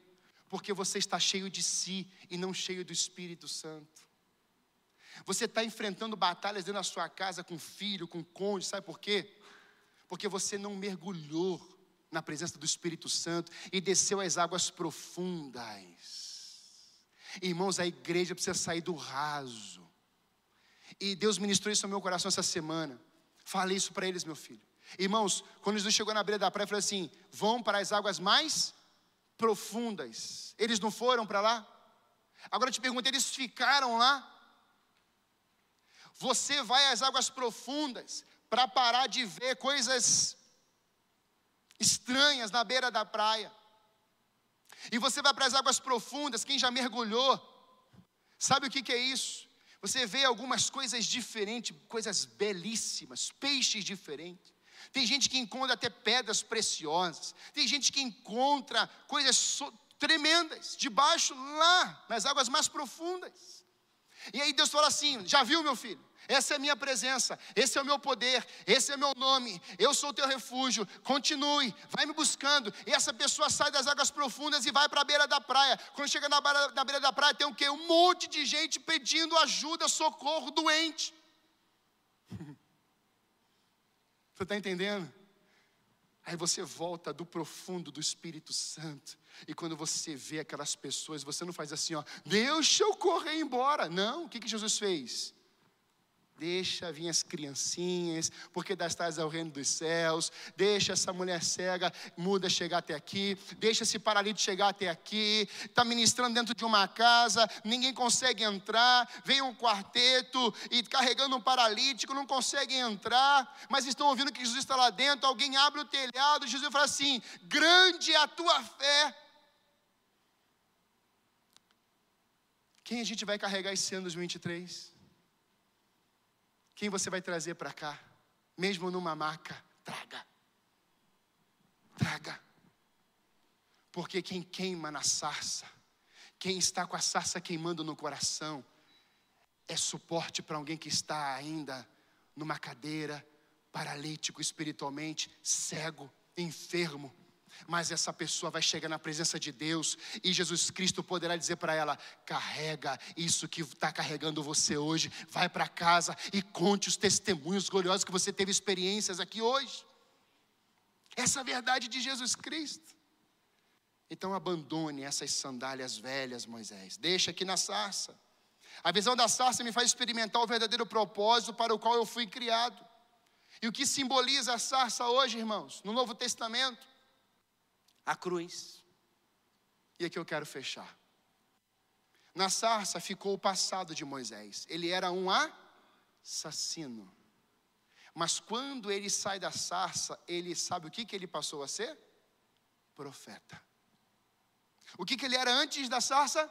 porque você está cheio de si e não cheio do Espírito Santo. Você está enfrentando batalhas dentro da sua casa com filho, com cônjuge, sabe por quê? Porque você não mergulhou na presença do Espírito Santo e desceu às águas profundas. Irmãos, a igreja precisa sair do raso. E Deus ministrou isso no meu coração essa semana. Falei isso para eles, meu filho. Irmãos, quando Jesus chegou na beira da praia, falou assim: vão para as águas mais profundas. Eles não foram para lá? Agora eu te pergunto, eles ficaram lá? Você vai às águas profundas para parar de ver coisas estranhas na beira da praia. E você vai para as águas profundas, quem já mergulhou, sabe o que, que é isso? Você vê algumas coisas diferentes, coisas belíssimas, peixes diferentes. Tem gente que encontra até pedras preciosas. Tem gente que encontra coisas so tremendas debaixo lá, nas águas mais profundas. E aí Deus fala assim: Já viu, meu filho? Essa é a minha presença, esse é o meu poder, esse é o meu nome, eu sou o teu refúgio. Continue, vai me buscando. E essa pessoa sai das águas profundas e vai para a beira da praia. Quando chega na beira, na beira da praia, tem o quê? Um monte de gente pedindo ajuda, socorro, doente. Você está entendendo? Aí você volta do profundo do Espírito Santo. E quando você vê aquelas pessoas, você não faz assim, ó, deixa eu correr embora. Não, o que, que Jesus fez? Deixa vir as criancinhas, porque das tais é o reino dos céus. Deixa essa mulher cega, muda chegar até aqui. Deixa esse paralítico chegar até aqui. Está ministrando dentro de uma casa, ninguém consegue entrar. Vem um quarteto e carregando um paralítico, não conseguem entrar. Mas estão ouvindo que Jesus está lá dentro. Alguém abre o telhado, Jesus fala assim: Grande é a tua fé. Quem a gente vai carregar esse ano 2023? Quem você vai trazer para cá? Mesmo numa maca, traga. Traga. Porque quem queima na sarça, quem está com a sarça queimando no coração, é suporte para alguém que está ainda numa cadeira, paralítico espiritualmente, cego, enfermo mas essa pessoa vai chegar na presença de Deus e Jesus Cristo poderá dizer para ela: carrega isso que está carregando você hoje, vai para casa e conte os testemunhos gloriosos que você teve experiências aqui hoje. Essa é a verdade de Jesus Cristo. Então abandone essas sandálias velhas, Moisés. Deixa aqui na sarça. A visão da sarça me faz experimentar o verdadeiro propósito para o qual eu fui criado. E o que simboliza a sarça hoje, irmãos, no Novo Testamento? A cruz. E aqui eu quero fechar. Na sarça ficou o passado de Moisés. Ele era um assassino. Mas quando ele sai da sarça, ele sabe o que, que ele passou a ser? Profeta. O que, que ele era antes da sarça?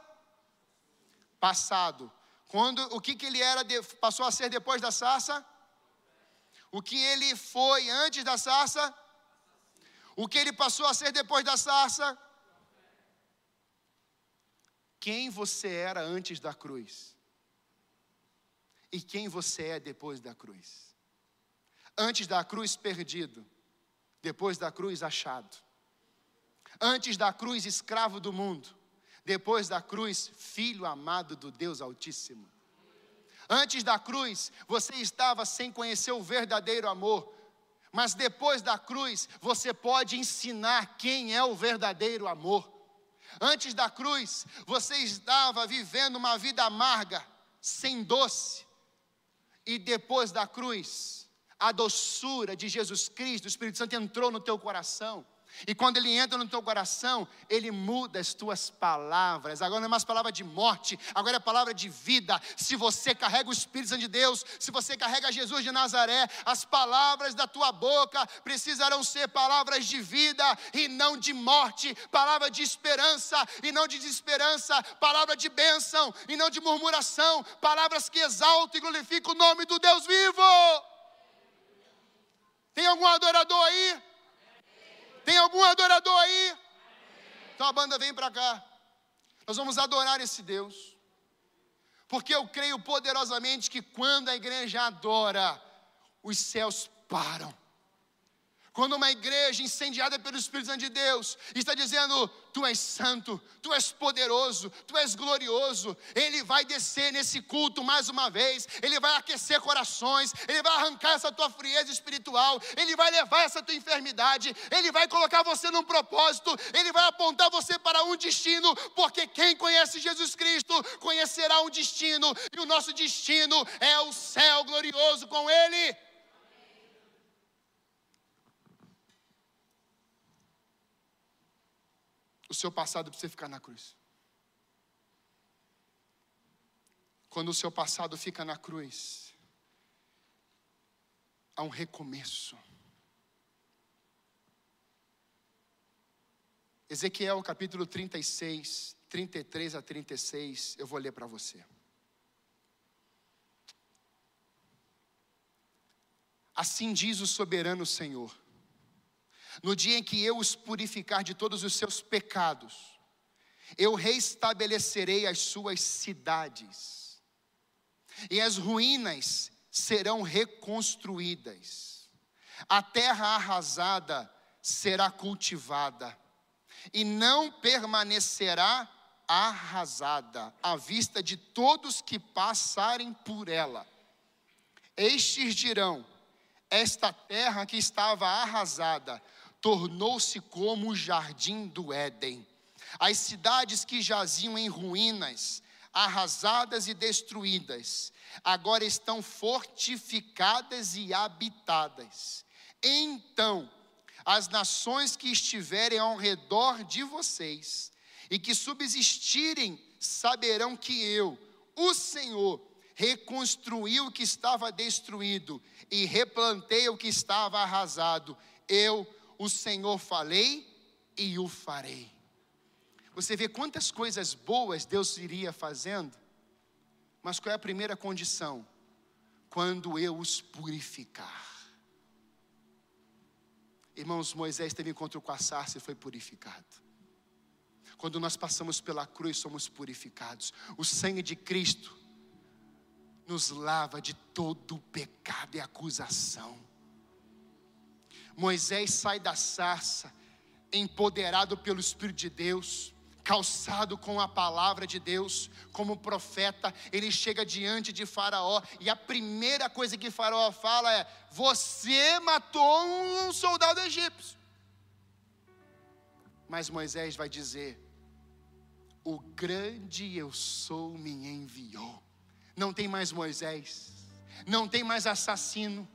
Passado. Quando, o que, que ele era passou a ser depois da sarça? O que ele foi antes da sarça? O que ele passou a ser depois da sarça? Quem você era antes da cruz? E quem você é depois da cruz? Antes da cruz, perdido. Depois da cruz, achado. Antes da cruz, escravo do mundo. Depois da cruz, filho amado do Deus Altíssimo. Antes da cruz, você estava sem conhecer o verdadeiro amor, mas depois da cruz, você pode ensinar quem é o verdadeiro amor. Antes da cruz, você estava vivendo uma vida amarga, sem doce. E depois da cruz, a doçura de Jesus Cristo, o Espírito Santo entrou no teu coração E quando ele entra no teu coração, ele muda as tuas palavras. Agora não é mais palavra de morte, agora é palavra de vida. Se você carrega o Espírito Santo de Deus, se você carrega Jesus de Nazaré, as palavras da tua boca precisarão ser palavras de vida e não de morte, palavra de esperança e não de desesperança, palavra de bênção e não de murmuração, palavras que exaltam e glorificam o nome do Deus vivo. Tem algum adorador aí? Tem algum adorador aí? Então a banda vem para cá. Nós vamos adorar esse Deus. Porque eu creio poderosamente que quando a igreja adora, os céus param. Quando uma igreja incendiada pelo Espírito Santo de Deus está dizendo: Tu és santo, Tu és poderoso, Tu és glorioso, Ele vai descer nesse culto mais uma vez, Ele vai aquecer corações, Ele vai arrancar essa tua frieza espiritual, Ele vai levar essa tua enfermidade, Ele vai colocar você num propósito, Ele vai apontar você para um destino, porque quem conhece Jesus Cristo conhecerá um destino, e o nosso destino é o céu glorioso com Ele. O seu passado precisa ficar na cruz. Quando o seu passado fica na cruz, há um recomeço. Ezequiel capítulo 36, 33 a 36, eu vou ler para você. Assim diz o soberano Senhor: no dia em que eu os purificar de todos os seus pecados, eu reestabelecerei as suas cidades, e as ruínas serão reconstruídas, a terra arrasada será cultivada, e não permanecerá arrasada à vista de todos que passarem por ela. Estes dirão: esta terra que estava arrasada tornou-se como o jardim do Éden. As cidades que jaziam em ruínas, arrasadas e destruídas, agora estão fortificadas e habitadas. Então, as nações que estiverem ao redor de vocês e que subsistirem saberão que eu, o Senhor, reconstruí o que estava destruído e replantei o que estava arrasado. Eu, o Senhor falei e o farei. Você vê quantas coisas boas Deus iria fazendo, mas qual é a primeira condição? Quando eu os purificar. Irmãos, Moisés teve encontro com a sarça e foi purificado. Quando nós passamos pela cruz, somos purificados. O sangue de Cristo nos lava de todo pecado e acusação. Moisés sai da sarça, empoderado pelo Espírito de Deus, calçado com a palavra de Deus, como profeta, ele chega diante de Faraó, e a primeira coisa que Faraó fala é: Você matou um soldado egípcio. Mas Moisés vai dizer: O grande eu sou me enviou. Não tem mais Moisés, não tem mais assassino,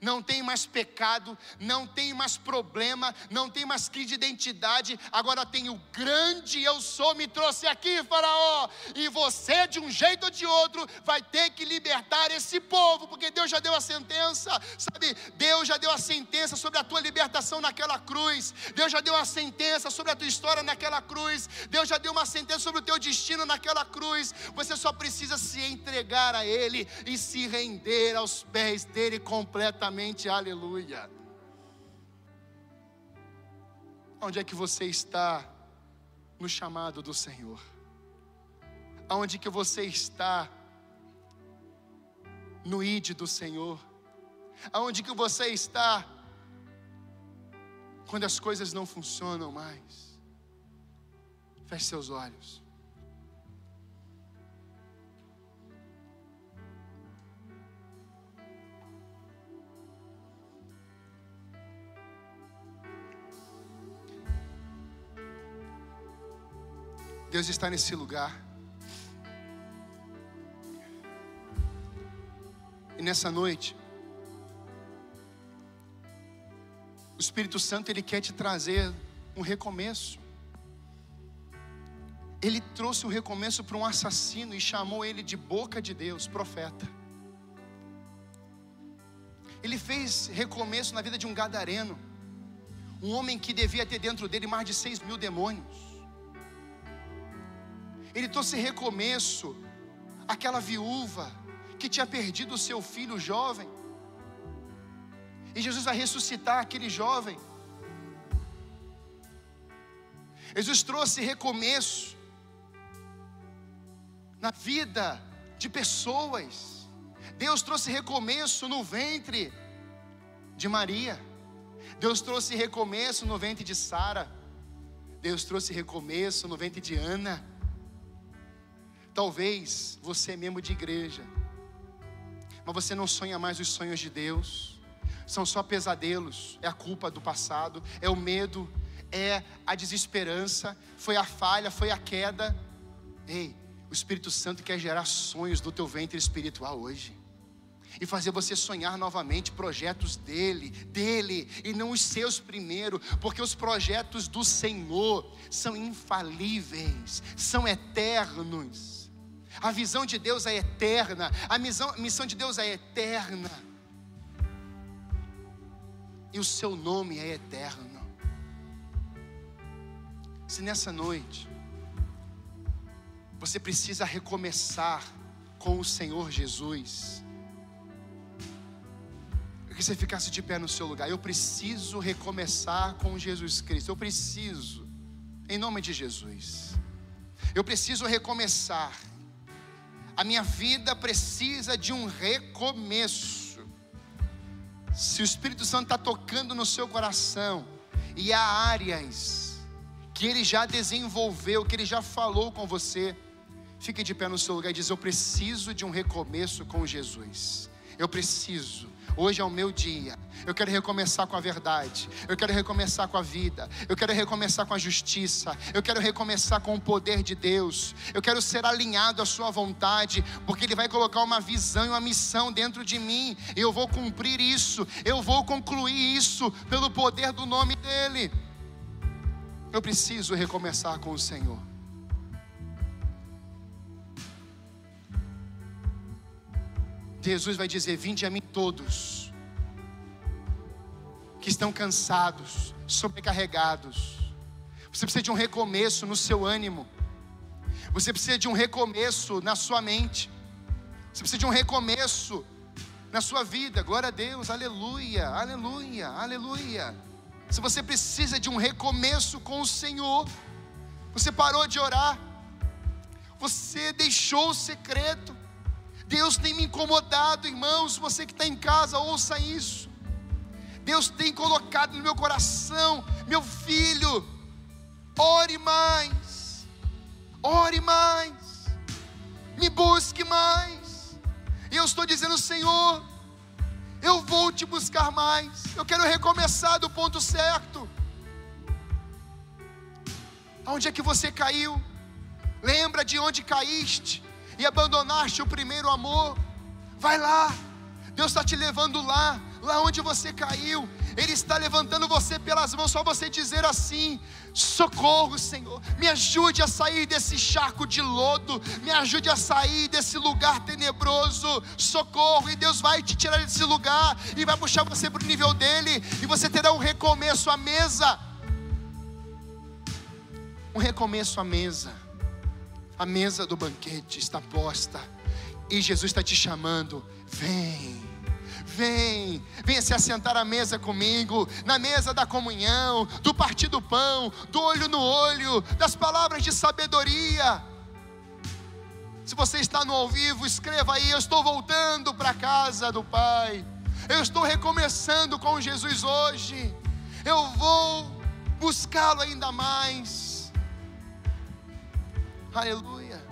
não tem mais pecado, não tem mais problema, não tem mais crise de identidade. Agora tem o grande eu sou, me trouxe aqui, Faraó. E você, de um jeito ou de outro, vai ter que libertar esse povo, porque Deus já deu a sentença, sabe? Deus já deu a sentença sobre a tua libertação naquela cruz. Deus já deu a sentença sobre a tua história naquela cruz. Deus já deu uma sentença sobre o teu destino naquela cruz. Você só precisa se entregar a Ele e se render aos pés dele completamente completamente, aleluia. Onde é que você está no chamado do Senhor? Aonde que você está no ide do Senhor? Aonde que você está quando as coisas não funcionam mais? Feche seus olhos. Deus está nesse lugar. E nessa noite, o Espírito Santo ele quer te trazer um recomeço. Ele trouxe um recomeço para um assassino e chamou ele de boca de Deus, profeta. Ele fez recomeço na vida de um gadareno, um homem que devia ter dentro dele mais de seis mil demônios. Ele trouxe recomeço àquela viúva que tinha perdido o seu filho jovem. E Jesus vai ressuscitar aquele jovem. Jesus trouxe recomeço na vida de pessoas. Deus trouxe recomeço no ventre de Maria. Deus trouxe recomeço no ventre de Sara. Deus trouxe recomeço no ventre de Ana. Talvez você é membro de igreja, mas você não sonha mais os sonhos de Deus. São só pesadelos, é a culpa do passado, é o medo, é a desesperança, foi a falha, foi a queda. Ei, o Espírito Santo quer gerar sonhos do teu ventre espiritual hoje. E fazer você sonhar novamente projetos dele, dele, e não os seus primeiro, porque os projetos do Senhor são infalíveis, são eternos. A visão de Deus é eterna, a missão, a missão de Deus é eterna, e o seu nome é eterno. Se nessa noite você precisa recomeçar com o Senhor Jesus. Eu que você ficasse de pé no seu lugar. Eu preciso recomeçar com Jesus Cristo. Eu preciso, em nome de Jesus. Eu preciso recomeçar. A minha vida precisa de um recomeço. Se o Espírito Santo está tocando no seu coração, e há áreas que ele já desenvolveu, que ele já falou com você, Fique de pé no seu lugar e diz: Eu preciso de um recomeço com Jesus. Eu preciso. Hoje é o meu dia. Eu quero recomeçar com a verdade. Eu quero recomeçar com a vida. Eu quero recomeçar com a justiça. Eu quero recomeçar com o poder de Deus. Eu quero ser alinhado à Sua vontade, porque Ele vai colocar uma visão e uma missão dentro de mim. Eu vou cumprir isso. Eu vou concluir isso pelo poder do nome dEle. Eu preciso recomeçar com o Senhor. Jesus vai dizer: Vinde a mim todos que estão cansados, sobrecarregados. Você precisa de um recomeço no seu ânimo. Você precisa de um recomeço na sua mente. Você precisa de um recomeço na sua vida. Glória a Deus, aleluia, aleluia, aleluia. Se você precisa de um recomeço com o Senhor, você parou de orar, você deixou o secreto, Deus tem me incomodado, irmãos. Você que está em casa, ouça isso. Deus tem colocado no meu coração, meu filho, ore mais, ore mais, me busque mais. E eu estou dizendo, Senhor, eu vou te buscar mais. Eu quero recomeçar do ponto certo. Aonde é que você caiu? Lembra de onde caíste e abandonaste o primeiro amor, vai lá. Deus está te levando lá, lá onde você caiu. Ele está levantando você pelas mãos, só você dizer assim: socorro, Senhor, me ajude a sair desse charco de lodo, me ajude a sair desse lugar tenebroso. Socorro, e Deus vai te tirar desse lugar e vai puxar você para o nível dele, e você terá um recomeço à mesa. Um recomeço à mesa. A mesa do banquete está posta e Jesus está te chamando. Vem, vem, venha se assentar à mesa comigo, na mesa da comunhão, do partir do pão, do olho no olho, das palavras de sabedoria. Se você está no ao vivo, escreva aí: Eu estou voltando para a casa do Pai. Eu estou recomeçando com Jesus hoje. Eu vou buscá-lo ainda mais. Aleluia.